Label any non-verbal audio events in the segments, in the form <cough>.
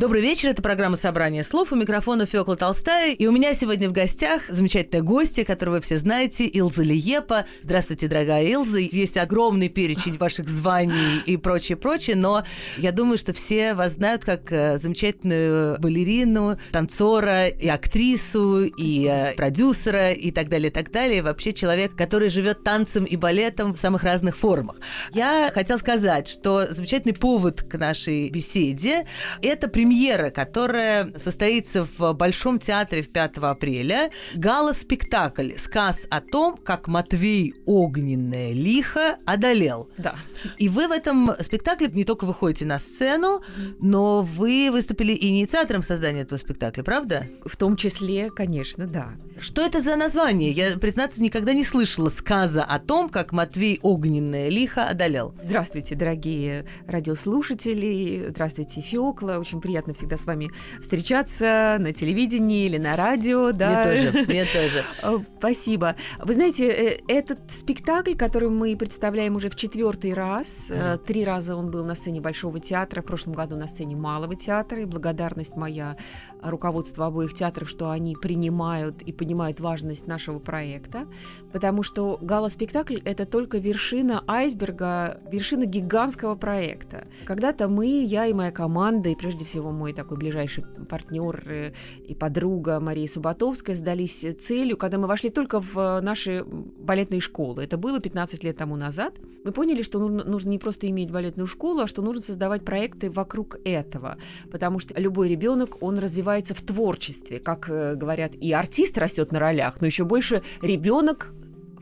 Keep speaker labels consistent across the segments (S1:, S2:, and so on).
S1: Добрый вечер, это программа «Собрание слов». У микрофона Фёкла Толстая. И у меня сегодня в гостях замечательная гостья, которую вы все знаете, Илза Лиепа. Здравствуйте, дорогая Илза. Есть огромный перечень ваших званий и прочее, прочее, но я думаю, что все вас знают как э, замечательную балерину, танцора и актрису, и э, продюсера, и так далее, и так далее. И вообще человек, который живет танцем и балетом в самых разных формах. Я хотела сказать, что замечательный повод к нашей беседе – это премьера, которая состоится в Большом театре в 5 апреля. Гала-спектакль «Сказ о том, как Матвей огненное лихо одолел».
S2: Да.
S1: И вы в этом спектакле не только выходите на сцену, но вы выступили инициатором создания этого спектакля, правда?
S2: В том числе, конечно, да.
S1: Что это за название? Я, признаться, никогда не слышала сказа о том, как Матвей огненное лихо одолел.
S2: Здравствуйте, дорогие радиослушатели. Здравствуйте, Фёкла. Очень приятно всегда с вами встречаться на телевидении или на радио. Да.
S1: Мне тоже, мне тоже. <laughs>
S2: Спасибо. Вы знаете, э, этот спектакль, который мы представляем уже в четвертый раз, mm. три раза он был на сцене Большого театра, в прошлом году на сцене Малого театра, и благодарность моя руководству обоих театров, что они принимают и понимают важность нашего проекта, потому что гала-спектакль — это только вершина айсберга, вершина гигантского проекта. Когда-то мы, я и моя команда, и прежде всего мой такой ближайший партнер э, и подруга Мария Субатовская сдались целью, когда мы вошли только в наши балетные школы. Это было 15 лет тому назад. Мы поняли, что нужно, нужно не просто иметь балетную школу, а что нужно создавать проекты вокруг этого, потому что любой ребенок, он развивается в творчестве, как э, говорят, и артист растет на ролях, но еще больше ребенок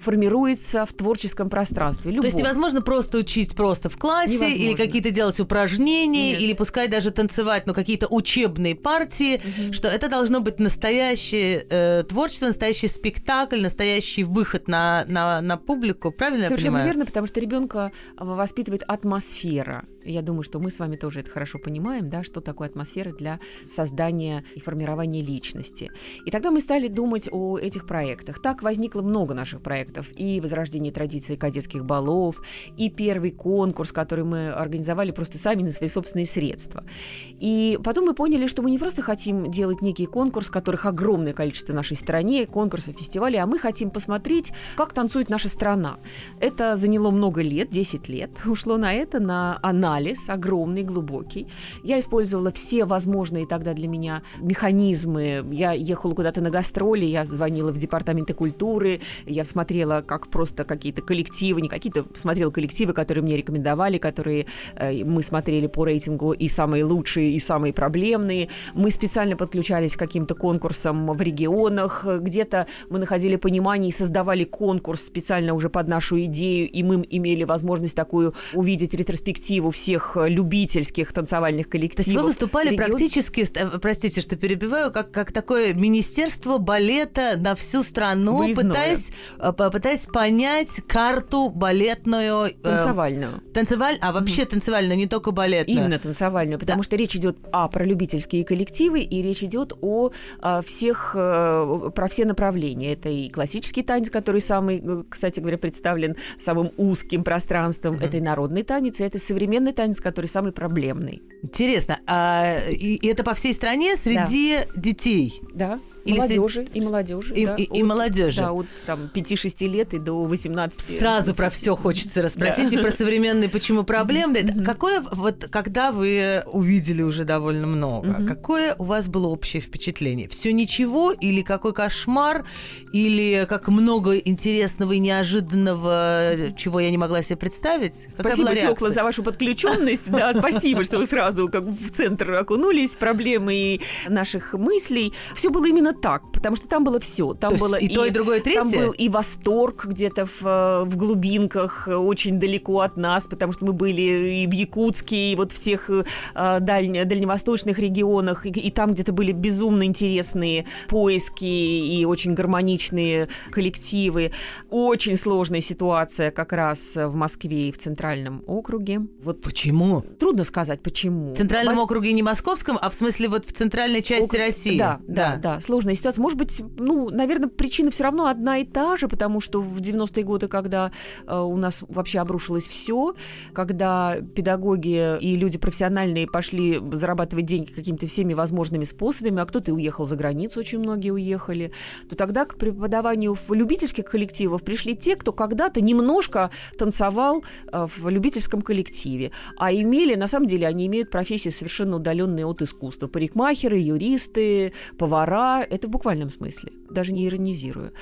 S2: формируется в творческом пространстве.
S1: Любовь. То есть невозможно просто учить просто в классе невозможно. или какие-то делать упражнения, Нет. или пускай даже танцевать, но какие-то учебные партии, угу. что это должно быть настоящее э, творчество, настоящий спектакль, настоящий выход на, на, на публику. Правильно
S2: Совершенно
S1: я понимаю?
S2: верно, потому что ребенка воспитывает атмосфера. Я думаю, что мы с вами тоже это хорошо понимаем, да, что такое атмосфера для создания и формирования личности. И тогда мы стали думать о этих проектах. Так возникло много наших проектов. И возрождение традиции кадетских балов, и первый конкурс, который мы организовали просто сами на свои собственные средства. И потом мы поняли, что мы не просто хотим делать некий конкурс, которых огромное количество в нашей стране, конкурсов, фестивалей, а мы хотим посмотреть, как танцует наша страна. Это заняло много лет, 10 лет <laughs> ушло на это, на анализ анализ огромный, глубокий. Я использовала все возможные тогда для меня механизмы. Я ехала куда-то на гастроли, я звонила в департаменты культуры, я смотрела, как просто какие-то коллективы, не какие-то, смотрела коллективы, которые мне рекомендовали, которые э, мы смотрели по рейтингу и самые лучшие, и самые проблемные. Мы специально подключались к каким-то конкурсам в регионах, где-то мы находили понимание и создавали конкурс специально уже под нашу идею, и мы имели возможность такую увидеть ретроспективу всех э, любительских танцевальных коллективов.
S1: То есть вы выступали регион... практически, э, простите, что перебиваю, как, как такое министерство балета на всю страну, Выездное. пытаясь, э, пытаясь понять карту балетную.
S2: Танцевальную.
S1: Э, танцеваль... А вообще танцевальную, не только балетную.
S2: Именно танцевальную, потому да. что речь идет а, про любительские коллективы, и речь идет о а, всех, про все направления. Это и классический танец, который самый, кстати говоря, представлен самым узким пространством, mm-hmm. это и народный танец, и это современный определенный танец, который самый проблемный.
S1: Интересно, а, и, и это по всей стране среди да. детей?
S2: Да. Или молодежи, и молодежи.
S1: И,
S2: да,
S1: и, от, и молодежи.
S2: Да, от там, 5-6 лет и до 18.
S1: Сразу про все хочется расспросить, да. и про <laughs> современные почему проблемы. Какое, вот когда вы увидели уже довольно много, какое у вас было общее впечатление? Все ничего или какой кошмар, или как много интересного и неожиданного, чего я не могла себе представить?
S2: Какая спасибо, Фёкла, за вашу подключенность. Да, <laughs> спасибо, что вы сразу как в центр окунулись, проблемы наших мыслей. Все было именно именно так, потому что там было все. Там
S1: То
S2: было
S1: и то, и другое, и
S2: Там
S1: третье?
S2: был и восторг где-то в, э, в глубинках, э, очень далеко от нас, потому что мы были и в Якутске, и вот в тех э, дальне- дальневосточных регионах, и, и там где-то были безумно интересные поиски и очень гармоничные коллективы. Очень сложная ситуация как раз в Москве и в Центральном округе. Вот
S1: Почему?
S2: трудно сказать, почему.
S1: В Центральном
S2: Вос-
S1: округе не московском, а в смысле вот в центральной части
S2: Округ-
S1: России.
S2: Да, да, да, сложная ситуация. Может быть, ну, наверное, причина все равно одна и та же, потому что в 90-е годы, когда э, у нас вообще обрушилось все, когда педагоги и люди профессиональные пошли зарабатывать деньги какими-то всеми возможными способами, а кто-то и уехал за границу, очень многие уехали, то тогда к преподаванию в любительских коллективов пришли те, кто когда-то немножко танцевал э, в любительском коллективе, а имели, на самом деле, они имеют профессии совершенно удаленные от искусства. Парикмахеры, юристы, повара, это в буквальном смысле, даже не иронизирую.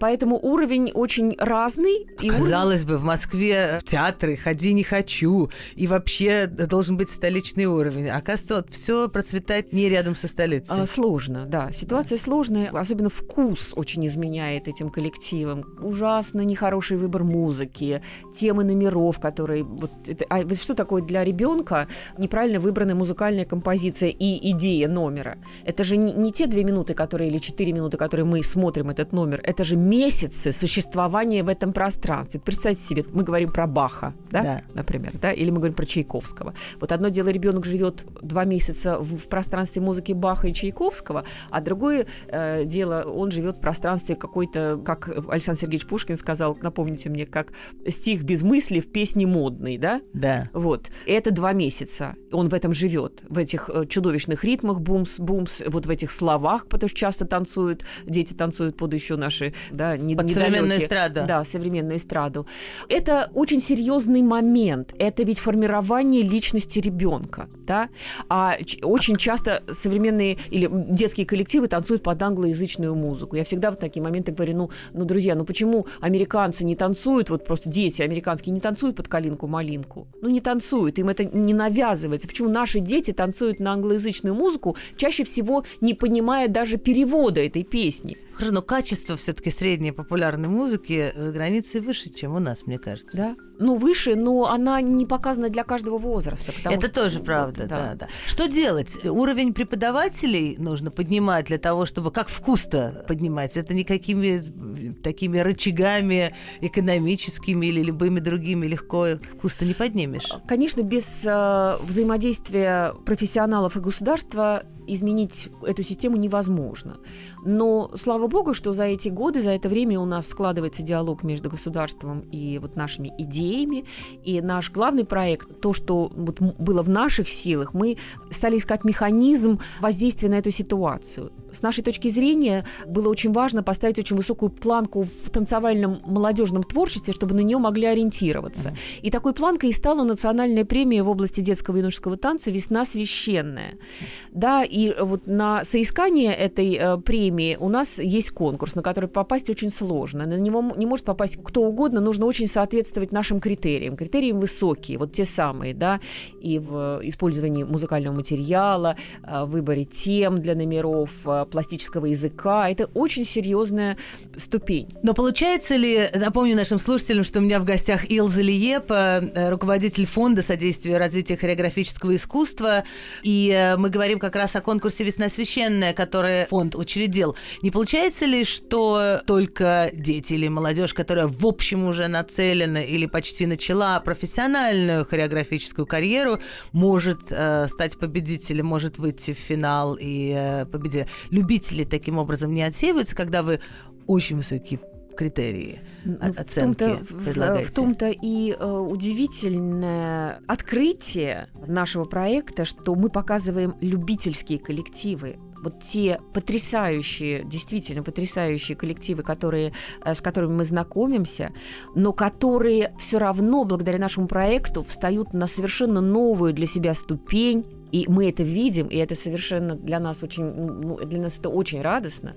S2: Поэтому уровень очень разный. и уровень-
S1: Казалось бы, в Москве в театры ходи не хочу. И вообще должен быть столичный уровень. Оказывается, вот все процветает не рядом со столицей.
S2: А, Сложно, да. Ситуация сложная, особенно вкус очень изменяет этим коллективам. Ужасно нехороший выбор музыки, темы номеров, которые... Вот это, а вот что такое для ребенка неправильно выбранная музыкальная композиция и идея номера? Это же не, не те две минуты, которые или четыре минуты, которые мы смотрим этот номер. Это же месяцы существования в этом пространстве. Представьте себе, мы говорим про Баха, да,
S1: Да.
S2: например, да, или мы говорим про Чайковского. Вот одно дело, ребенок живет два месяца в, в пространстве музыки Баха и Чайковского, а другое э, дело, он живет в пространстве какой-то, как Александр Сергеевич Пушкин сказал, напомните мне, как стих без мысли в песне модной, да?
S1: Да.
S2: Вот. И это два месяца. Он в этом живет, в этих э, чудовищных ритмах, бумс, бумс, вот в этих словах, потому что часто танцуют, дети танцуют под еще наши, да, не,
S1: Под современную эстраду.
S2: Да, современную эстраду. Это очень серьезный момент. Это ведь формирование личности ребенка, да? А очень часто современные или детские коллективы танцуют под англоязычную музыку. Я всегда в такие моменты говорю, ну, ну, друзья, ну почему американцы не танцуют, вот просто дети американские не танцуют под калинку-малинку? Ну, не танцуют, им это не навязывается. Почему наши дети танцуют на англоязычную музыку, чаще всего не понимая даже перевода этой песни?
S1: Хорошо, но качество все-таки средней популярной музыки за границей выше, чем у нас, мне кажется.
S2: Да? Ну, выше, но она не показана для каждого возраста.
S1: Это
S2: что-
S1: тоже
S2: вот,
S1: правда, да. да, Что делать? Уровень преподавателей нужно поднимать для того, чтобы как вкус-то поднимать. Это никакими э, такими рычагами экономическими или любыми другими легко вкус-то не поднимешь.
S2: Конечно, без э, взаимодействия профессионалов и государства изменить эту систему невозможно. Но слава богу, что за эти годы, за это время у нас складывается диалог между государством и вот нашими идеями. И наш главный проект, то, что вот было в наших силах, мы стали искать механизм воздействия на эту ситуацию. С нашей точки зрения было очень важно поставить очень высокую планку в танцевальном молодежном творчестве, чтобы на нее могли ориентироваться. И такой планкой и стала национальная премия в области детского и юношеского танца «Весна священная». Да, и вот на соискание этой э, премии у нас есть конкурс, на который попасть очень сложно. На него не может попасть кто угодно, нужно очень соответствовать нашим критериям. Критерии высокие, вот те самые, да, и в использовании музыкального материала, э, выборе тем для номеров, э, пластического языка. Это очень серьезная ступень.
S1: Но получается ли, напомню нашим слушателям, что у меня в гостях Илза Лиепа, э, руководитель фонда содействия развития хореографического искусства, и э, мы говорим как раз о конкурсе «Весна священная», который фонд учредил. Не получается ли, что только дети или молодежь, которая в общем уже нацелена или почти начала профессиональную хореографическую карьеру, может э, стать победителем, может выйти в финал и э, победить? Любители таким образом не отсеиваются, когда вы очень высокие критерии
S2: Ну,
S1: о-
S2: в
S1: оценки
S2: том-то- в-
S1: предлагаете?
S2: В том-то и э, удивительное открытие нашего проекта, что мы показываем любительские коллективы. Вот те потрясающие, действительно потрясающие коллективы, которые, э, с которыми мы знакомимся, но которые все равно благодаря нашему проекту встают на совершенно новую для себя ступень И мы это видим, и это совершенно для нас очень, ну, для нас это очень радостно.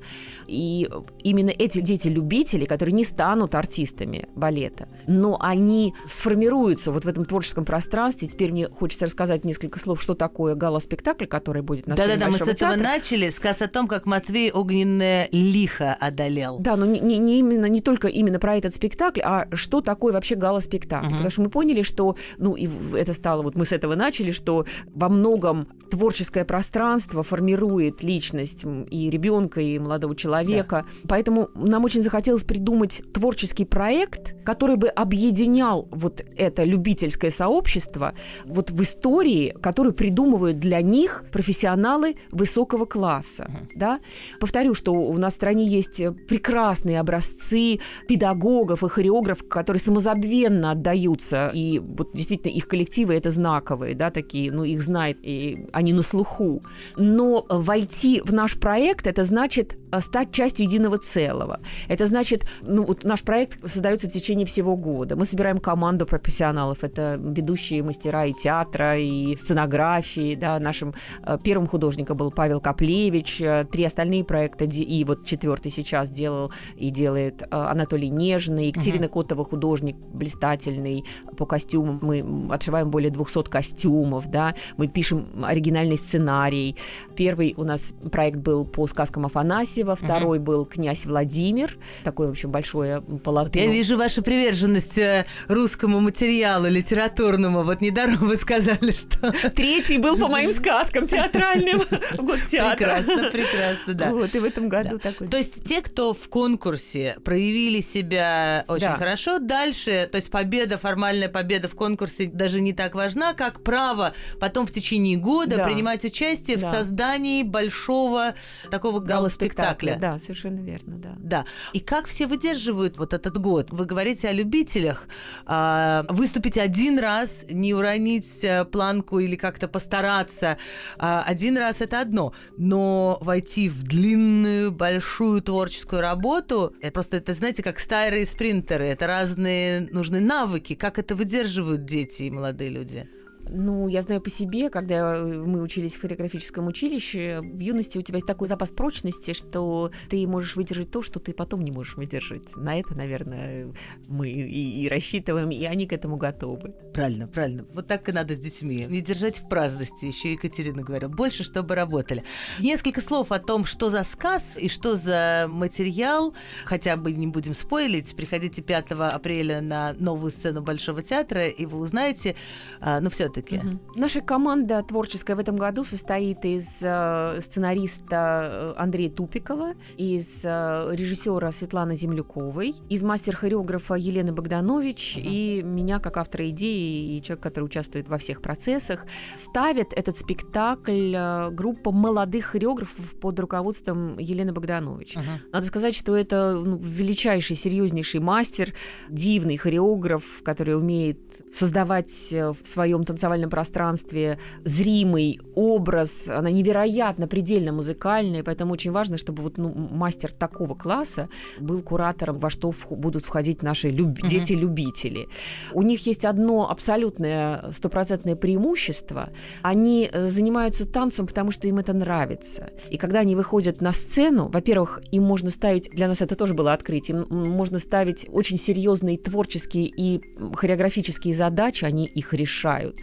S2: И именно эти дети-любители, которые не станут артистами балета, но они сформируются вот в этом творческом пространстве. Теперь мне хочется рассказать несколько слов, что такое гала-спектакль, который будет на
S1: Да-да-да, мы с этого
S2: театра.
S1: начали. Сказ о том, как Матвей огненное лихо одолел.
S2: Да, но не, не- не именно, не только именно про этот спектакль, а что такое вообще гала-спектакль.
S1: Мгм.
S2: Потому что мы поняли, что, ну, и это стало, вот мы с этого начали, что во многом творческое пространство формирует личность и ребенка, и молодого человека. Поэтому нам очень захотелось придумать творческий проект, который бы объединял вот это любительское сообщество вот в истории, которую придумывают для них профессионалы высокого класса. Да? Повторю, что у нас в стране есть прекрасные образцы педагогов и хореографов, которые самозабвенно отдаются, и вот действительно их коллективы это знаковые, да, такие, ну их знает, и они на слуху. Но войти в наш проект это значит э, стать частью единого целого. Это значит, ну вот наш проект создается в течение всего года. Мы собираем команду профессионалов, это ведущие мастера и театра, и сценографии, да, нашим э, первым художником был Павел Каплевич, э, три остальные проекта, и вот четвертый сейчас делал и делает Анатолий Нежный, Екатерина Котова художник блистательный по костюмам, мы отшиваем более 200 костюмов, да, мы пишем оригинальный сценарий. Первый у нас проект был по сказкам Афанасьева, второй был «Князь Владимир», такое, в общем, большое полотно.
S1: Вот я вижу вашу приверженность э, русскому материалу, литературному. Вот недаром вы сказали, что...
S2: Третий был по моим сказкам театральным. Год театра.
S1: Прекрасно, прекрасно, да.
S2: Вот, и в этом году
S1: Да.
S2: такой.
S1: То есть те, кто в конкурсе проявили себя очень
S2: Да.
S1: хорошо, дальше, то есть победа, формальная победа в конкурсе даже не так важна, как право потом в течение года
S2: Да.
S1: принимать участие в
S2: Да.
S1: создании большого такого галоспектакля.
S2: Да, совершенно верно, да.
S1: Да. И как все выдерживают вот этот год? Вы говорите о любителях. А, выступить один раз, не уронить э, планку или как-то постараться. а, один раз это одно. Но войти в длинную, большую творческую работу, это просто, это, знаете, как стайры и спринтеры. Это разные нужны навыки. Как это выдерживают дети и молодые люди?
S2: Ну, я знаю по себе, когда мы учились в хореографическом училище, в юности у тебя есть такой запас прочности, что ты можешь выдержать то, что ты потом не можешь выдержать. На это, наверное, мы и, и рассчитываем, и они к этому готовы.
S1: Правильно, правильно. Вот так и надо с детьми. Не держать в праздности, еще Екатерина говорила. Больше, чтобы работали. Несколько слов о том, что за сказ и что за материал. Хотя бы не будем спойлить. Приходите 5 апреля на новую сцену Большого театра, и вы узнаете, а, ну, все-таки.
S2: Мгм. Наша команда творческая в этом году состоит из э, сценариста э, Андрея Тупикова, из э, режиссера Светланы Земляковой, из мастер-хореографа Елены Богданович
S1: Мгм.
S2: и меня как автора идеи и человек, который участвует во всех процессах. Ставит этот спектакль э, группа молодых хореографов под руководством Елены Богданович.
S1: Мгм.
S2: Надо сказать, что это ну, величайший, серьезнейший мастер, дивный хореограф, который умеет создавать э, в своем танцевальном пространстве зримый образ. Она невероятно, предельно музыкальная, поэтому очень важно, чтобы вот ну, мастер такого класса был куратором, во что вх- будут входить наши люб-
S1: Мгм.
S2: дети-любители. У них есть одно абсолютное стопроцентное преимущество. Они э, занимаются танцем, потому что им это нравится. И когда они выходят на сцену, во-первых, им можно ставить, для нас это тоже было открытие, им можно ставить очень серьезные творческие и хореографические задачи, они их решают.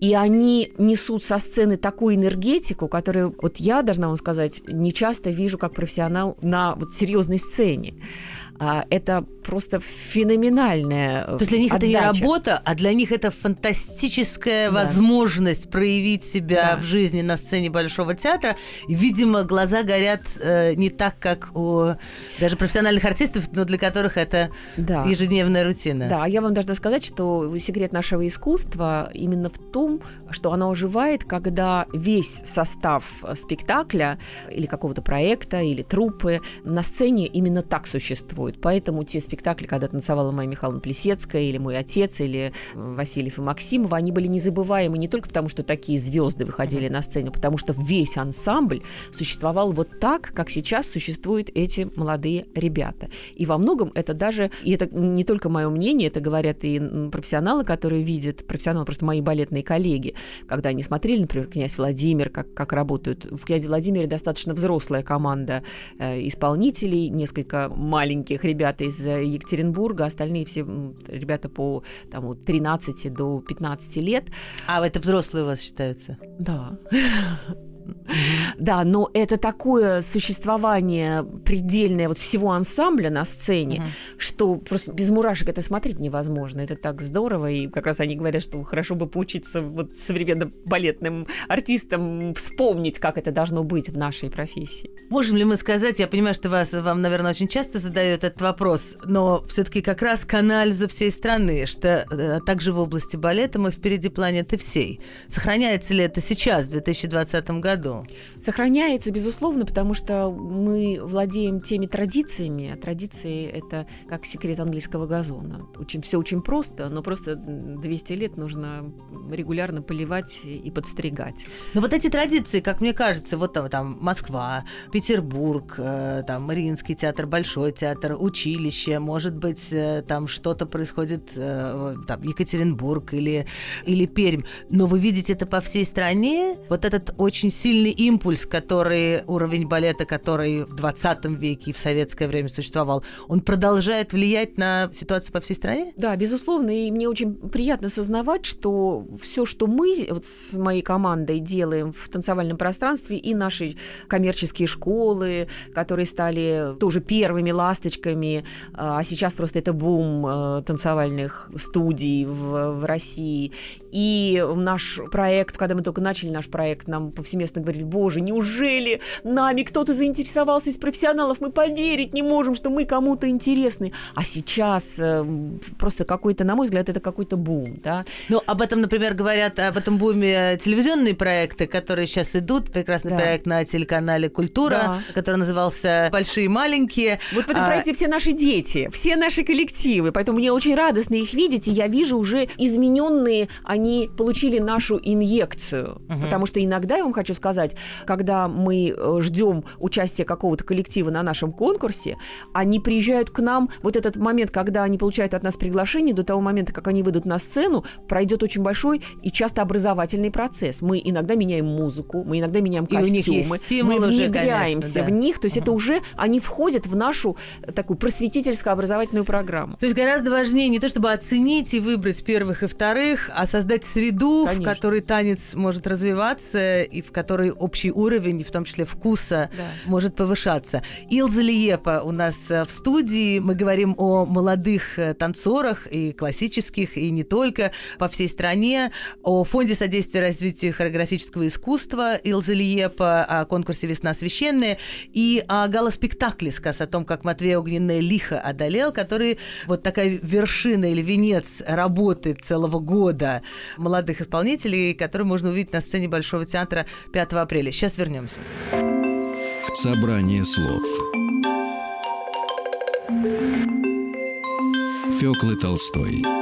S2: И они несут со сцены такую энергетику, которую, вот я должна вам сказать, не часто вижу как профессионал на вот серьезной сцене. А, это просто феноменальная
S1: То есть для них это не
S2: отдача.
S1: работа, а для них это фантастическая
S2: Да.
S1: возможность проявить себя
S2: Да.
S1: в жизни на сцене Большого театра. И, видимо, глаза горят э, не так, как у даже профессиональных артистов, но для которых это
S2: Да.
S1: ежедневная рутина.
S2: Да, я вам должна сказать, что секрет нашего искусства именно в том, что оно оживает, когда весь состав спектакля или какого-то проекта, или труппы на сцене именно так существует. Существует. Поэтому те спектакли, когда танцевала Майя Михайловна Плесецкая, или мой отец, или Васильев и Максимова, они были незабываемы не только потому, что такие звезды выходили на сцену, потому что весь ансамбль существовал вот так, как сейчас существуют эти молодые ребята. И во многом это даже, и это не только мое мнение, это говорят и профессионалы, которые видят, профессионалы, просто мои балетные коллеги, когда они смотрели, например, «Князь Владимир», как, как работают. В «Князе Владимире» достаточно взрослая команда э, исполнителей, несколько маленьких ребят из э, Екатеринбурга, остальные все ребята по там, от 13 до 15 лет.
S1: А это взрослые у вас считаются?
S2: Да. Да, но это такое существование предельное вот всего ансамбля на сцене, что просто без мурашек это смотреть невозможно. Это так здорово, и как раз они говорят, что хорошо бы поучиться вот современным балетным артистам вспомнить, как это должно быть в нашей профессии.
S1: Можем ли мы сказать, я понимаю, что вас, вам, наверное, очень часто задают этот вопрос, но все-таки как раз к анализу всей страны, что э, также в области балета мы впереди планеты всей. Сохраняется ли это сейчас, в 2020 году? Году?
S2: Сохраняется, безусловно, потому что мы владеем теми традициями. А традиции – это как секрет английского газона. Очень, все очень просто, но просто 200 лет нужно регулярно поливать и подстригать.
S1: Но вот эти традиции, как мне кажется, вот там, там Москва, Петербург, э, там Мариинский театр, Большой театр, училище, может быть, э, там что-то происходит, э, там Екатеринбург или, или Пермь. Но вы видите это по всей стране, вот этот очень сильный импульс, который уровень балета, который в 20 веке и в советское время существовал, он продолжает влиять на ситуацию по всей стране?
S2: Да, безусловно. И мне очень приятно сознавать, что все, что мы вот с моей командой делаем в танцевальном пространстве, и наши коммерческие школы, которые стали тоже первыми ласточками, а сейчас просто это бум э, танцевальных студий в, в России, и наш проект, когда мы только начали наш проект, нам повсеместно говорили, боже, неужели нами кто-то заинтересовался из профессионалов? Мы поверить не можем, что мы кому-то интересны. А сейчас э, просто какой-то, на мой взгляд, это какой-то бум, да.
S1: Ну, об этом, например, говорят, об этом буме телевизионные проекты, которые сейчас идут. Прекрасный да. проект на телеканале «Культура», да. который назывался «Большие и маленькие».
S2: Вот в этом а... проекте все наши дети, все наши коллективы, поэтому мне очень радостно их видеть, и я вижу уже измененные, они получили нашу инъекцию. Угу. Потому что иногда, я вам хочу сказать, когда мы э, ждем участия какого-то коллектива на нашем конкурсе, они приезжают к нам, вот этот момент, когда они получают от нас приглашение, до того момента, как они выйдут на сцену, пройдет очень большой и часто образовательный процесс. Мы иногда меняем музыку, мы иногда меняем и костюмы, мы внедряемся конечно, да. в них, то есть угу. это уже они входят в нашу такую просветительско-образовательную программу.
S1: То есть гораздо важнее не то, чтобы оценить и выбрать первых и вторых, а создать среду среду, Конечно. в которой танец может развиваться и в которой общий уровень, в том числе вкуса, да. может повышаться. Илза Лиепа у нас э, в студии. Мы говорим о молодых э, танцорах и классических, и не только по всей стране, о Фонде содействия развитию хореографического искусства Илза Лиепа, о конкурсе «Весна священная» и о галоспектакле сказ о том, как Матвей Огненное лихо одолел, который вот такая вершина или венец работы целого года молодых исполнителей, которые можно увидеть на сцене Большого театра 5 апреля. Сейчас вернемся.
S3: Собрание слов Фёклы Толстой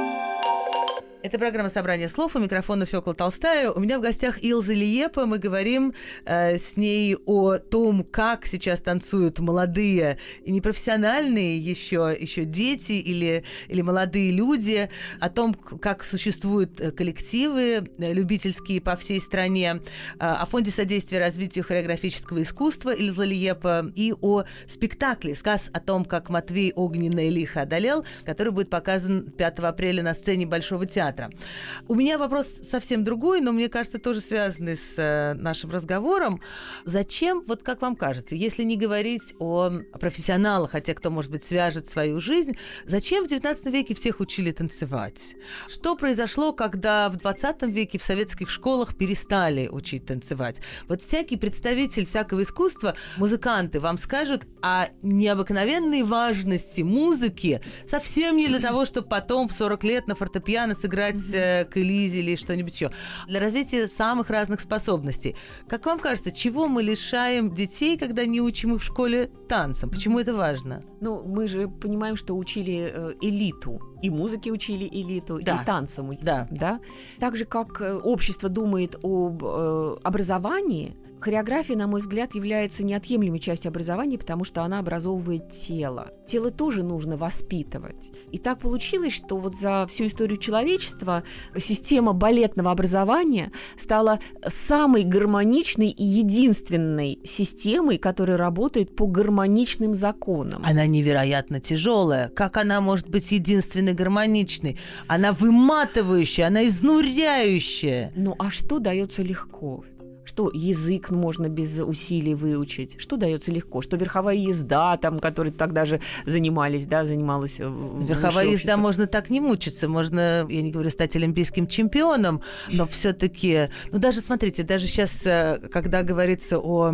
S1: это программа «Собрание слов». У микрофона Фёкла Толстая. У меня в гостях Илза Лиепа. Мы говорим э, с ней о том, как сейчас танцуют молодые непрофессиональные еще, еще дети или, или молодые люди, о том, как существуют э, коллективы э, любительские по всей стране, э, о Фонде содействия развитию хореографического искусства Илза Лиепа и о спектакле «Сказ о том, как Матвей огненное лихо одолел», который будет показан 5 апреля на сцене Большого театра театра. У меня вопрос совсем другой, но мне кажется, тоже связанный с э, нашим разговором. Зачем, вот как вам кажется, если не говорить о профессионалах, те, кто, может быть, свяжет свою жизнь, зачем в XIX веке всех учили танцевать? Что произошло, когда в XX веке в советских школах перестали учить танцевать? Вот всякий представитель всякого искусства, музыканты, вам скажут о необыкновенной важности музыки совсем не для того, чтобы потом в 40 лет на фортепиано сыграть играть mm-hmm. к Элизе или что-нибудь еще. Для развития самых разных способностей. Как вам кажется, чего мы лишаем детей, когда не учим их в школе танцам? Почему это важно?
S2: Ну, мы же понимаем, что учили э, элиту. И музыки учили элиту, да. и танцам.
S1: Да.
S2: да. Так же, как э, общество думает об э, образовании, Хореография, на мой взгляд, является неотъемлемой частью образования, потому что она образовывает тело. Тело тоже нужно воспитывать. И так получилось, что вот за всю историю человечества система балетного образования стала самой гармоничной и единственной системой, которая работает по гармоничным законам.
S1: Она невероятно тяжелая. Как она может быть единственной гармоничной? Она выматывающая, она изнуряющая.
S2: Ну а что дается легко? Что язык можно без усилий выучить, что дается легко, что верховая езда, там, которой тогда же занимались, да, занималась э,
S1: Верховая езда можно так не мучиться, можно, я не говорю, стать олимпийским чемпионом, но все-таки, ну даже смотрите, даже сейчас, э, когда говорится о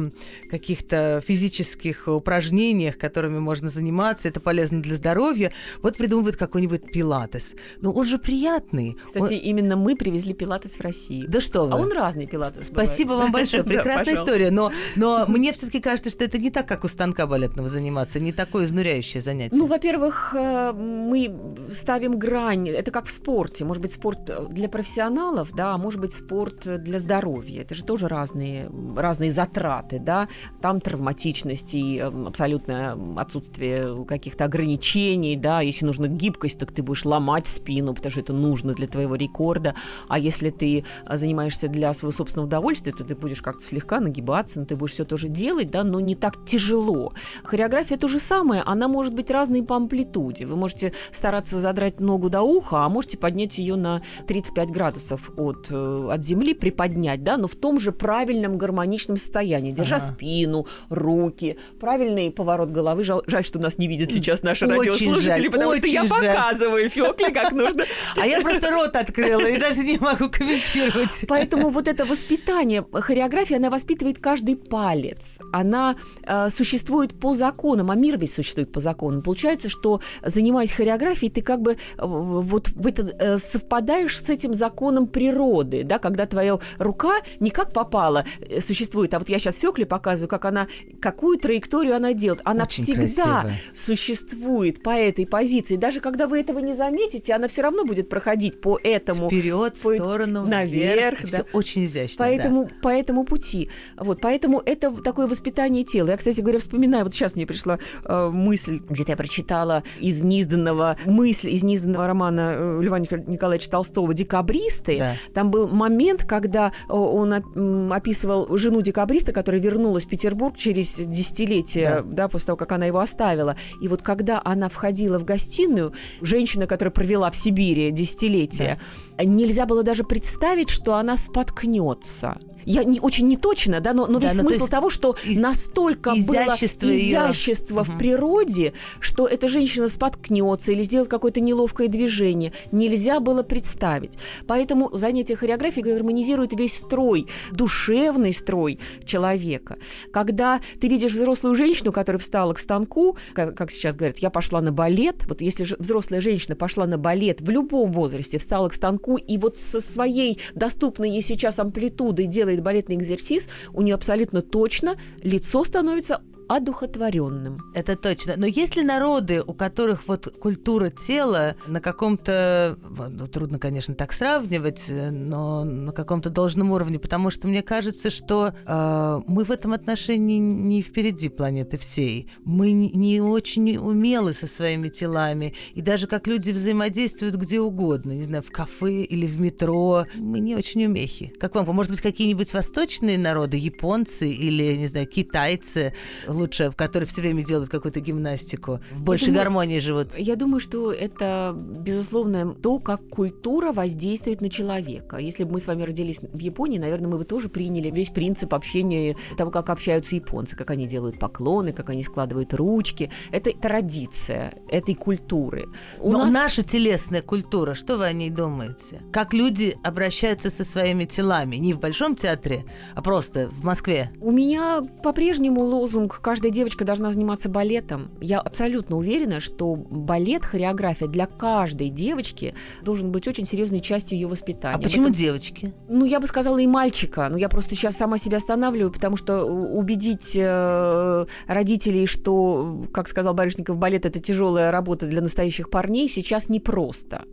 S1: каких-то физических упражнениях, которыми можно заниматься, это полезно для здоровья, вот придумывают какой-нибудь пилатес. Но он же приятный.
S2: Кстати,
S1: он...
S2: именно мы привезли пилатес в Россию.
S1: Да что вы.
S2: А он разный пилатес.
S1: Спасибо вам большое. <laughs> Прекрасная история. Но, но мне все-таки кажется, что это не так, как у станка балетного заниматься, не такое изнуряющее занятие.
S2: Ну, во-первых, э, мы ставим грань. Это как в спорте. Может быть, спорт для профессионалов, да, а может быть, спорт для здоровья. Это же тоже разные, разные затраты, да. Там травматичность и эм, абсолютное отсутствие каких-то ограничений, да. Если нужна гибкость, так ты будешь ломать спину, потому что это нужно для твоего рекорда. А если ты занимаешься для своего собственного удовольствия, то ты ты будешь как-то слегка нагибаться, но ты будешь все тоже делать, да, но не так тяжело. Хореография то же самое, она может быть разной по амплитуде. Вы можете стараться задрать ногу до уха, а можете поднять ее на 35 градусов от, э, от земли, приподнять, да, но в том же правильном гармоничном состоянии, держа ага. спину, руки, правильный поворот головы. Жаль, жаль, что нас не видят сейчас наши очень радиослушатели, жаль, потому что я жаль. показываю Фёкле, как нужно. <laughs>
S1: А я просто рот открыла и даже не могу комментировать.
S2: Поэтому вот это воспитание хореография, она воспитывает каждый палец. Она э, существует по законам, а мир весь существует по законам. Получается, что занимаясь хореографией, ты как бы э, вот в это, э, совпадаешь с этим законом природы, да, когда твоя рука не как попала э, существует, а вот я сейчас Фёкле показываю, как она, какую траекторию она делает. Она
S1: Очень
S2: всегда
S1: красиво.
S2: существует по этой позиции. Даже когда вы этого не заметите, она все равно будет проходить по этому.
S1: Вперед,
S2: по,
S1: в сторону,
S2: наверх.
S1: Вверх,
S2: да.
S1: Все очень изящно.
S2: Поэтому,
S1: да.
S2: По этому пути. Вот, поэтому это такое воспитание тела. Я, кстати говоря, вспоминаю, вот сейчас мне пришла э, мысль, где-то я прочитала из неизданного, мысль из неизданного романа э, Льва Николаевича Толстого «Декабристы».
S1: Да.
S2: Там был момент, когда э, он описывал жену декабриста, которая вернулась в Петербург через десятилетия, да. да, после того, как она его оставила. И вот когда она входила в гостиную, женщина, которая провела в Сибири десятилетия, да. нельзя было даже представить, что она споткнется я не, очень неточно, да, но, но да, весь но смысл того, что из, настолько изящество было изящество ее... в природе, что эта женщина споткнется или сделает какое-то неловкое движение, нельзя было представить. Поэтому занятие хореографией гармонизирует весь строй, душевный строй человека. Когда ты видишь взрослую женщину, которая встала к станку, как, как сейчас говорят, я пошла на балет, вот если же взрослая женщина пошла на балет в любом возрасте, встала к станку и вот со своей доступной ей сейчас амплитудой делает делает балетный экзерсис, у нее абсолютно точно лицо становится одухотворенным.
S1: Это точно. Но есть ли народы, у которых вот культура тела на каком-то, ну, трудно, конечно, так сравнивать, но на каком-то должном уровне, потому что мне кажется, что э, мы в этом отношении не впереди планеты всей. Мы не очень умелы со своими телами, и даже как люди взаимодействуют где угодно, не знаю, в кафе или в метро, мы не очень умехи. Как вам, может быть, какие-нибудь восточные народы, японцы или, не знаю, китайцы, лучше, в которые все время делают какую-то гимнастику, в большей думаю, гармонии живут?
S2: Я думаю, что это, безусловно, то, как культура воздействует на человека. Если бы мы с вами родились в Японии, наверное, мы бы тоже приняли весь принцип общения, того, как общаются японцы, как они делают поклоны, как они складывают ручки. Это традиция этой культуры.
S1: У Но нас... наша телесная культура, что вы о ней думаете? Как люди обращаются со своими телами? Не в Большом театре, а просто в Москве?
S2: У меня по-прежнему лозунг каждая девочка должна заниматься балетом. Я абсолютно уверена, что балет, хореография для каждой девочки должен быть очень серьезной частью ее воспитания.
S1: А почему
S2: этом...
S1: девочки?
S2: Ну, я бы сказала, и мальчика. Ну, я просто сейчас сама себя останавливаю, потому что убедить э, родителей, что, как сказал Барышников, балет это тяжелая работа для настоящих парней, сейчас непросто.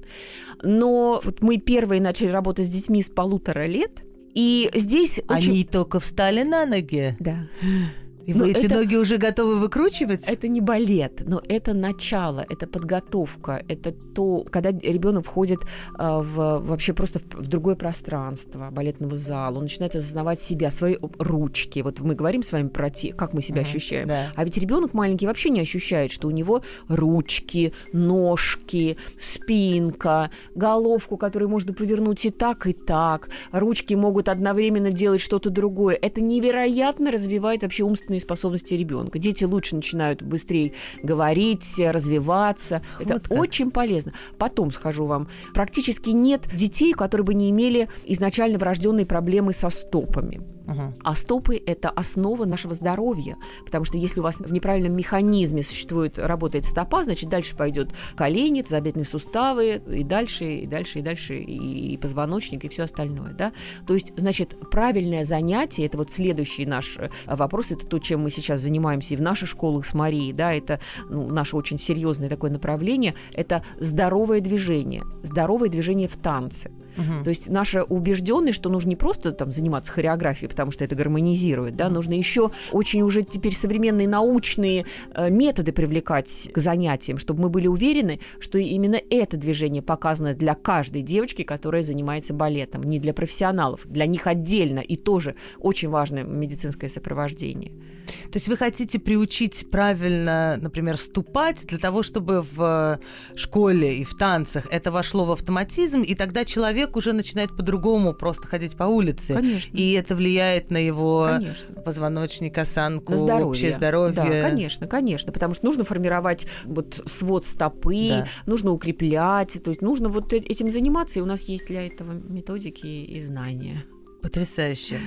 S2: Но вот мы первые начали работать с детьми с полутора лет, и здесь...
S1: Они очень... только встали на ноги?
S2: Да.
S1: И вы эти это, ноги уже готовы выкручивать?
S2: Это не балет, но это начало, это подготовка, это то, когда ребенок входит а, в, вообще просто в, в другое пространство балетного зала, он начинает осознавать себя, свои ручки. Вот мы говорим с вами про те, как мы себя uh-huh, ощущаем. Да. А ведь ребенок маленький вообще не ощущает, что у него ручки, ножки, спинка, головку, которую можно повернуть и так, и так. Ручки могут одновременно делать что-то другое. Это невероятно развивает вообще умственные умственные способности ребенка. Дети лучше начинают быстрее говорить, развиваться. Вот Это как. очень полезно. Потом скажу вам, практически нет детей, которые бы не имели изначально врожденные проблемы со стопами. Угу. А стопы – это основа нашего здоровья, потому что если у вас в неправильном механизме существует, работает стопа, значит, дальше пойдет колени, тазобедренные суставы, и дальше, и дальше, и дальше, и позвоночник, и все остальное, да. То есть, значит, правильное занятие – это вот следующий наш э, вопрос, это то, чем мы сейчас занимаемся и в наших школах с Марией, да, это ну, наше очень серьезное такое направление, это здоровое движение, здоровое движение в танце. Угу. То есть наша убежденность, что нужно не просто там заниматься хореографией, потому что это гармонизирует, да, нужно еще очень уже теперь современные научные э, методы привлекать к занятиям, чтобы мы были уверены, что именно это движение показано для каждой девочки, которая занимается балетом, не для профессионалов, для них отдельно и тоже очень важное медицинское сопровождение.
S1: То есть вы хотите приучить правильно, например, ступать для того, чтобы в школе и в танцах это вошло в автоматизм, и тогда человек уже начинает по-другому просто ходить по улице.
S2: Конечно.
S1: И это влияет на его конечно. позвоночник, осанку, на здоровье. общее здоровье.
S2: Да, конечно, конечно, потому что нужно формировать вот свод стопы, да. нужно укреплять, то есть нужно вот э, этим заниматься, и у нас есть для этого методики и знания.
S1: Потрясающе.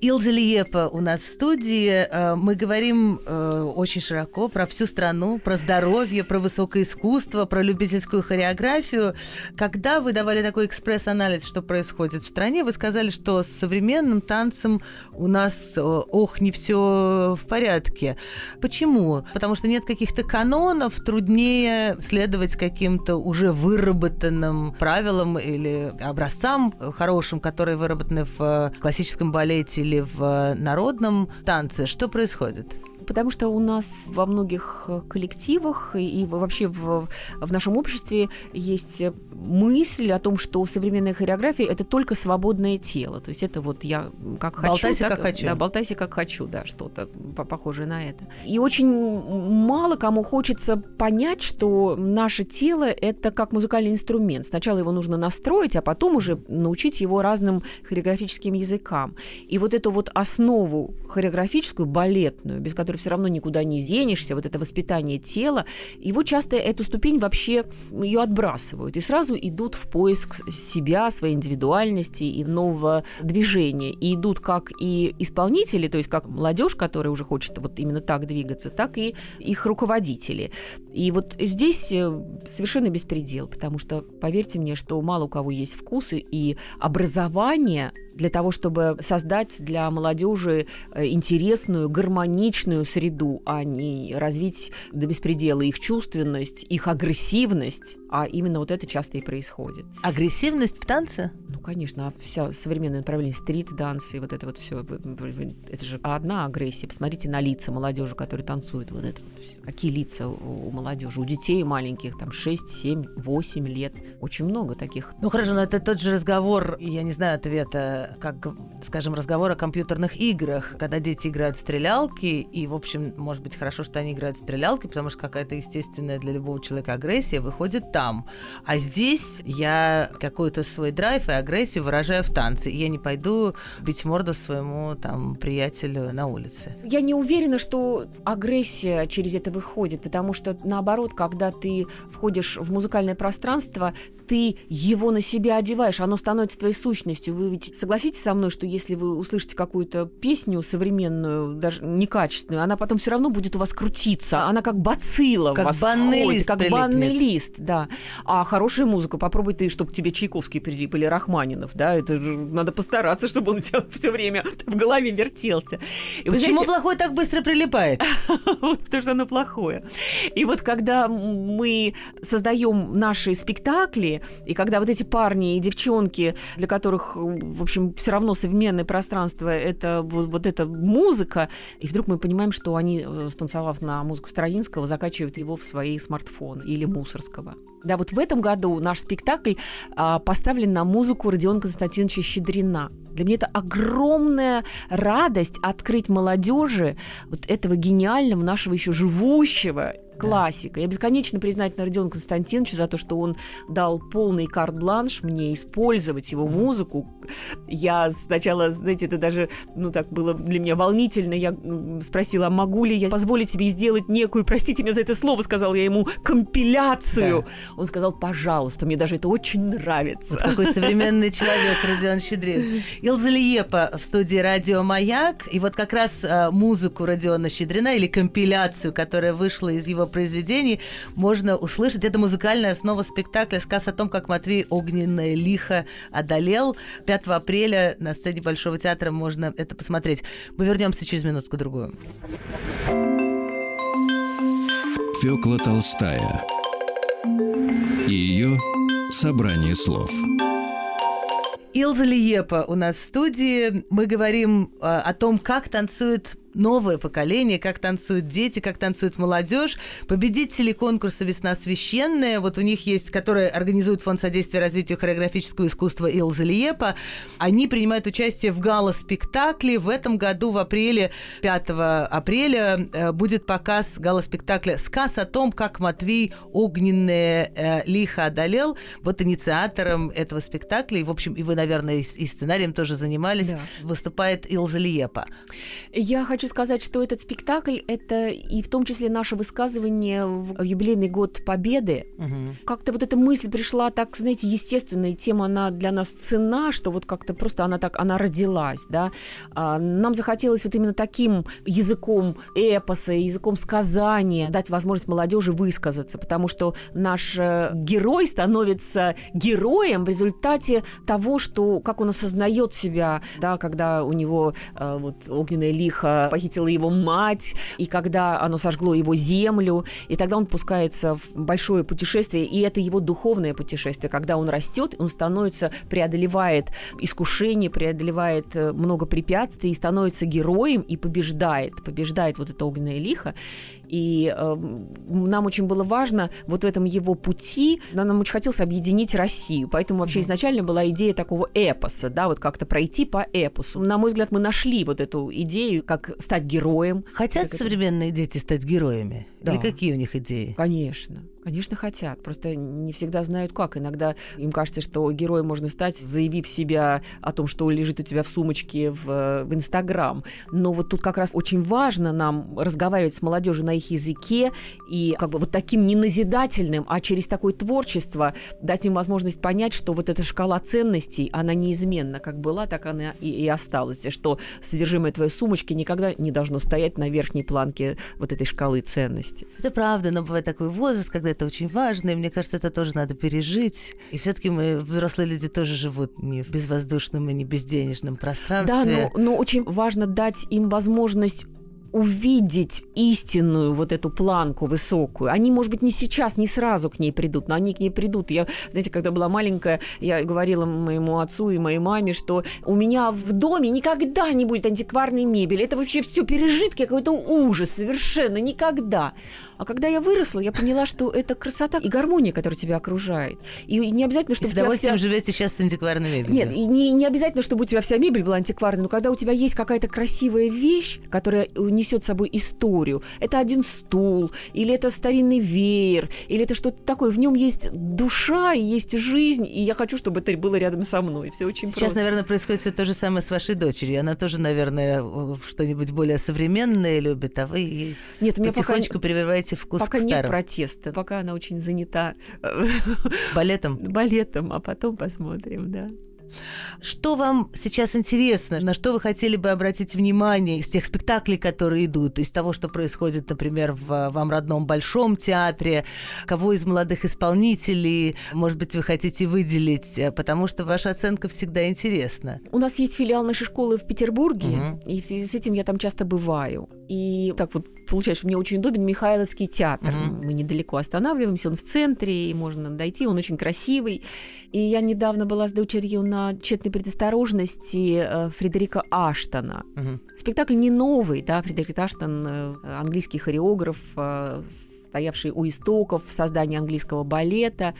S1: Илза Лиепа у нас в студии. Э, мы говорим э, очень широко про всю страну, про здоровье, про высокое искусство, про любительскую хореографию. Когда вы давали такой экспресс-анализ, что происходит в стране, вы сказали, что с современным танцем у нас, э, ох, не все в порядке. Почему? Потому что нет каких-то канонов, труднее следовать каким-то уже выработанным правилам или образцам хорошим, которые выработаны в классическом балете или в народном танце, что происходит?
S2: Потому что у нас во многих э, коллективах и вообще в, в нашем обществе есть мысль о том, что современная хореография это только свободное тело. То есть это вот я как хочу.
S1: Болтайся
S2: так,
S1: как хочу.
S2: Да, болтайся как хочу, да, что-то похожее на это. И очень мало кому хочется понять, что наше тело это как музыкальный инструмент. Сначала его нужно настроить, а потом уже научить его разным хореографическим языкам. И вот эту вот основу хореографическую, балетную, без которой все равно никуда не денешься, вот это воспитание тела, его часто эту ступень вообще ее отбрасывают и сразу идут в поиск себя, своей индивидуальности и нового движения. И идут как и исполнители, то есть как молодежь, которая уже хочет вот именно так двигаться, так и их руководители. И вот здесь э, совершенно беспредел, потому что, поверьте мне, что мало у кого есть вкусы и образование для того, чтобы создать для молодежи э, интересную, гармоничную среду, а не развить до беспредела их чувственность, их агрессивность, а именно вот это часто и происходит.
S1: Агрессивность в танце?
S2: Ну, конечно, а вся современное направление стрит-данс и вот это вот все, это же одна агрессия. Посмотрите на лица молодежи, которые танцуют вот это вот все. Какие лица у молодежи, у детей маленьких, там 6, 7, 8 лет. Очень много таких.
S1: Ну хорошо, но это тот же разговор, я не знаю ответа как, скажем, разговор о компьютерных играх, когда дети играют в стрелялки, и, в общем, может быть, хорошо, что они играют в стрелялки, потому что какая-то естественная для любого человека агрессия выходит там. А здесь я какой-то свой драйв и агрессию выражаю в танце. Я не пойду бить морду своему там приятелю на улице.
S2: Я не уверена, что агрессия через это выходит, потому что наоборот, когда ты входишь в музыкальное пространство, ты его на себя одеваешь, оно становится твоей сущностью. Вы ведь согласитесь со мной, что если вы услышите какую-то песню современную, даже некачественную, она потом все равно будет у вас крутиться. Она как бацилла
S1: как
S2: вас
S1: банный
S2: входит,
S1: лист
S2: как
S1: прилипнет.
S2: банный лист, да. А хорошая музыка, попробуй ты, чтобы тебе Чайковский прилип или Рахманинов, да, это же надо постараться, чтобы он у тебя <laughs> все время в голове вертелся. И
S1: Почему
S2: знаете,
S1: плохой так быстро прилипает? <laughs>
S2: вот, потому что оно плохое. И вот когда мы создаем наши спектакли, и когда вот эти парни и девчонки, для которых, в общем, все равно современное пространство это вот, вот эта музыка, и вдруг мы понимаем, что они, э, станцевав на музыку Стравинского, закачивают его в свои смартфоны или Мусорского. Да, вот в этом году наш спектакль а, поставлен на музыку Родиона Константиновича Щедрина. Для меня это огромная радость открыть молодежи вот этого гениального, нашего еще живущего классика. Я бесконечно признательна Родиону Константиновичу за то, что он дал полный карт-бланш мне использовать его музыку. Я сначала, знаете, это даже, ну так было для меня волнительно. Я спросила, а могу ли я позволить себе сделать некую, простите меня за это слово, сказал я ему, компиляцию. Он сказал, пожалуйста, мне даже это очень нравится.
S1: Вот какой современный человек Родион Щедрин. Илза Лиепа в студии «Радио Маяк». И вот как раз э, музыку Родиона Щедрина или компиляцию, которая вышла из его произведений, можно услышать. Это музыкальная основа спектакля «Сказ о том, как Матвей огненное лихо одолел». 5 апреля на сцене Большого театра можно это посмотреть. Мы вернемся через минутку-другую.
S3: Фёкла Толстая и ее собрание слов.
S1: Илза Лиепа у нас в студии. Мы говорим э, о том, как танцует новое поколение, как танцуют дети, как танцует молодежь. Победители конкурса «Весна священная», вот у них есть, которые организует Фонд содействия развитию хореографического искусства Илза Лиепа, они принимают участие в гала-спектакле. В этом году, в апреле, 5 апреля, э, будет показ гала-спектакля «Сказ о том, как Матвей огненное э, лихо одолел». Вот инициатором этого спектакля, и, в общем, и вы, наверное, и сценарием тоже занимались,
S2: Да.
S1: выступает Илза Лиепа.
S2: Я хочу сказать, что этот спектакль – это и в том числе наше высказывание в юбилейный год Победы.
S1: Мгм.
S2: Как-то вот эта мысль пришла так, знаете, естественно, и тема, она для нас цена, что вот как-то просто она так, она родилась, да. А, Нам захотелось вот именно таким языком эпоса, языком сказания дать возможность молодежи высказаться, потому что наш э, герой становится героем в результате того, что как он осознает себя, да, когда у него э, вот огненное лихо похитила его мать, и когда оно сожгло его землю, и тогда он пускается в большое путешествие, и это его духовное путешествие, когда он растет, он становится, преодолевает искушение, преодолевает э, много препятствий, и становится героем и побеждает, побеждает вот это огненное лихо. И э, нам очень было важно вот в этом его пути, нам очень хотелось объединить Россию. Поэтому вообще изначально была идея такого эпоса, да, вот как-то пройти по эпосу. На мой взгляд, мы нашли вот эту идею, как стать героем.
S1: Хотят
S2: Как это-
S1: современные дети стать героями?
S2: Да.
S1: Или какие у них идеи?
S2: Конечно. Конечно, хотят. Просто не всегда знают, как. Иногда им кажется, что героем можно стать, заявив себя о том, что лежит у тебя в сумочке в, в Инстаграм. Но вот тут как раз очень важно нам разговаривать с молодежью на их языке и как бы вот таким не назидательным, а через такое творчество дать им возможность понять, что вот эта шкала ценностей, она неизменна. Как была, так она и, и осталась. И Что содержимое твоей сумочки никогда не должно стоять на верхней планке вот этой шкалы ценностей.
S1: Это правда, но бывает такой возраст, когда это очень важно, и мне кажется, это тоже надо пережить. И все-таки мы, взрослые люди, тоже живут не в безвоздушном и не безденежном пространстве.
S2: Да, но, но очень важно дать им возможность увидеть истинную вот эту планку высокую. Они, может быть, не сейчас, не сразу к ней придут, но они к ней придут. Я, знаете, когда была маленькая, я говорила моему отцу и моей маме, что у меня в доме никогда не будет антикварной мебели. Это вообще все пережитки, какой-то ужас, совершенно никогда. А когда я выросла, я поняла, что это красота и гармония, которая тебя окружает. И не обязательно, чтобы
S1: и с удовольствием вся... живете сейчас с антикварной мебелью.
S2: Нет, и не, не обязательно, чтобы у тебя вся мебель была антикварной, но когда у тебя есть какая-то красивая вещь, которая несет с собой историю, это один стул, или это старинный веер, или это что-то такое, в нем есть душа и есть жизнь, и я хочу, чтобы это было рядом со мной. Все очень
S1: Сейчас,
S2: просто.
S1: наверное, происходит все то же самое с вашей дочерью. Она тоже, наверное, что-нибудь более современное любит, а вы
S2: Нет, у меня
S1: потихонечку
S2: пока,
S1: прививаете вкус
S2: пока
S1: к старому.
S2: нет протеста, пока она очень занята
S1: балетом.
S2: Балетом, а потом посмотрим, да.
S1: Что вам сейчас интересно? На что вы хотели бы обратить внимание из тех спектаклей, которые идут, из того, что происходит, например, в вам родном Большом театре? Кого из молодых исполнителей, может быть, вы хотите выделить? Потому что ваша оценка всегда интересна.
S2: У нас есть филиал нашей школы в Петербурге, угу. и в связи с этим я там часто бываю. И так вот получается, что мне очень удобен Михайловский театр. Угу. Мы недалеко останавливаемся, он в центре, и можно дойти, он очень красивый. И я недавно была с дочерью на тщетной предосторожности э, Фредерика Аштона. Угу. Спектакль не новый, да, Фредерик Аштон, э, английский хореограф, э, стоявший у истоков создания английского балета.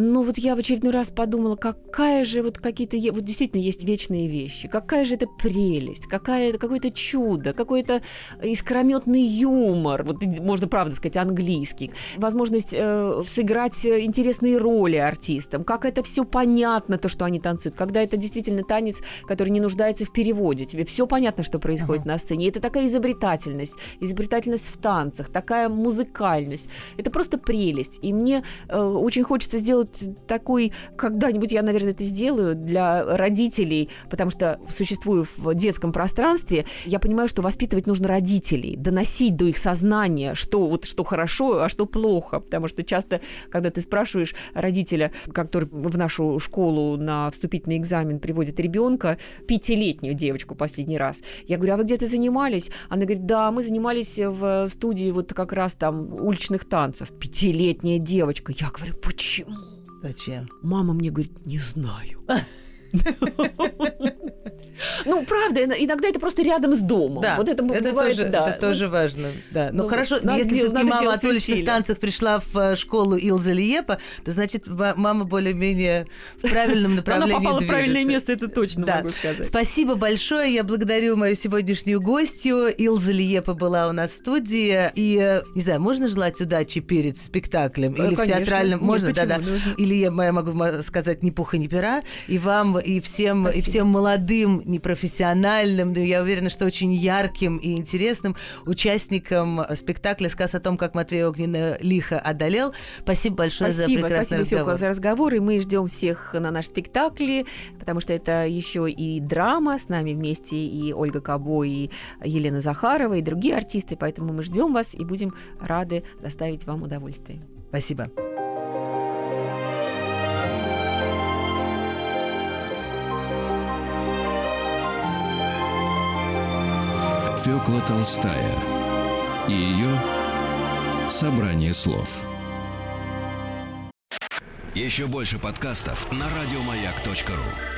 S2: Но вот я в очередной раз подумала, какая же вот какие-то, вот действительно есть вечные вещи, какая же это прелесть, какая, какое-то чудо, какой-то искрометный юмор, вот можно правда сказать английский, возможность э, сыграть интересные роли артистам, как это все понятно, то, что они танцуют, когда это действительно танец, который не нуждается в переводе, тебе все понятно, что происходит uh-huh. на сцене, и это такая изобретательность, изобретательность в танцах, такая музыкальность, это просто прелесть, и мне э, очень хочется сделать вот такой, когда-нибудь я, наверное, это сделаю для родителей, потому что существую в детском пространстве, я понимаю, что воспитывать нужно родителей, доносить до их сознания, что вот что хорошо, а что плохо, потому что часто, когда ты спрашиваешь родителя, который в нашу школу на вступительный экзамен приводит ребенка, пятилетнюю девочку последний раз, я говорю, а вы где-то занимались? Она говорит, да, мы занимались в студии вот как раз там уличных танцев. Пятилетняя девочка. Я говорю, почему?
S1: Зачем?
S2: Мама мне говорит, не знаю. <laughs> Ну, правда, иногда это просто рядом с домом.
S1: Да, вот это, это, бывает, тоже, да. это тоже важно. Да. Ну, ну хорошо, если все-таки мама от уличных танцев пришла в э, школу Илза Лиепа, то значит мама более-менее в правильном направлении Она
S2: попала
S1: движется.
S2: в правильное место, это точно да. могу сказать.
S1: Спасибо большое. Я благодарю мою сегодняшнюю гостью. Илза Лиепа была у нас в студии. И, э, не знаю, можно желать удачи перед спектаклем? Или Конечно. в театральном? Можно, да-да. Или я могу сказать ни пуха, ни пера. И вам, и всем, Спасибо. и всем молодым непрофессиональным, но я уверена, что очень ярким и интересным участником спектакля «Сказ о том, как Матвей Огненно лихо одолел». Спасибо большое
S2: спасибо,
S1: за прекрасный
S2: спасибо,
S1: разговор.
S2: Спасибо, за разговор, и мы ждем всех на наш спектакль, потому что это еще и драма, с нами вместе и Ольга Кабо, и Елена Захарова, и другие артисты, поэтому мы ждем вас и будем рады доставить вам удовольствие.
S1: Спасибо.
S3: Фёкла Толстая и ее собрание слов. Еще больше подкастов на радиомаяк.ру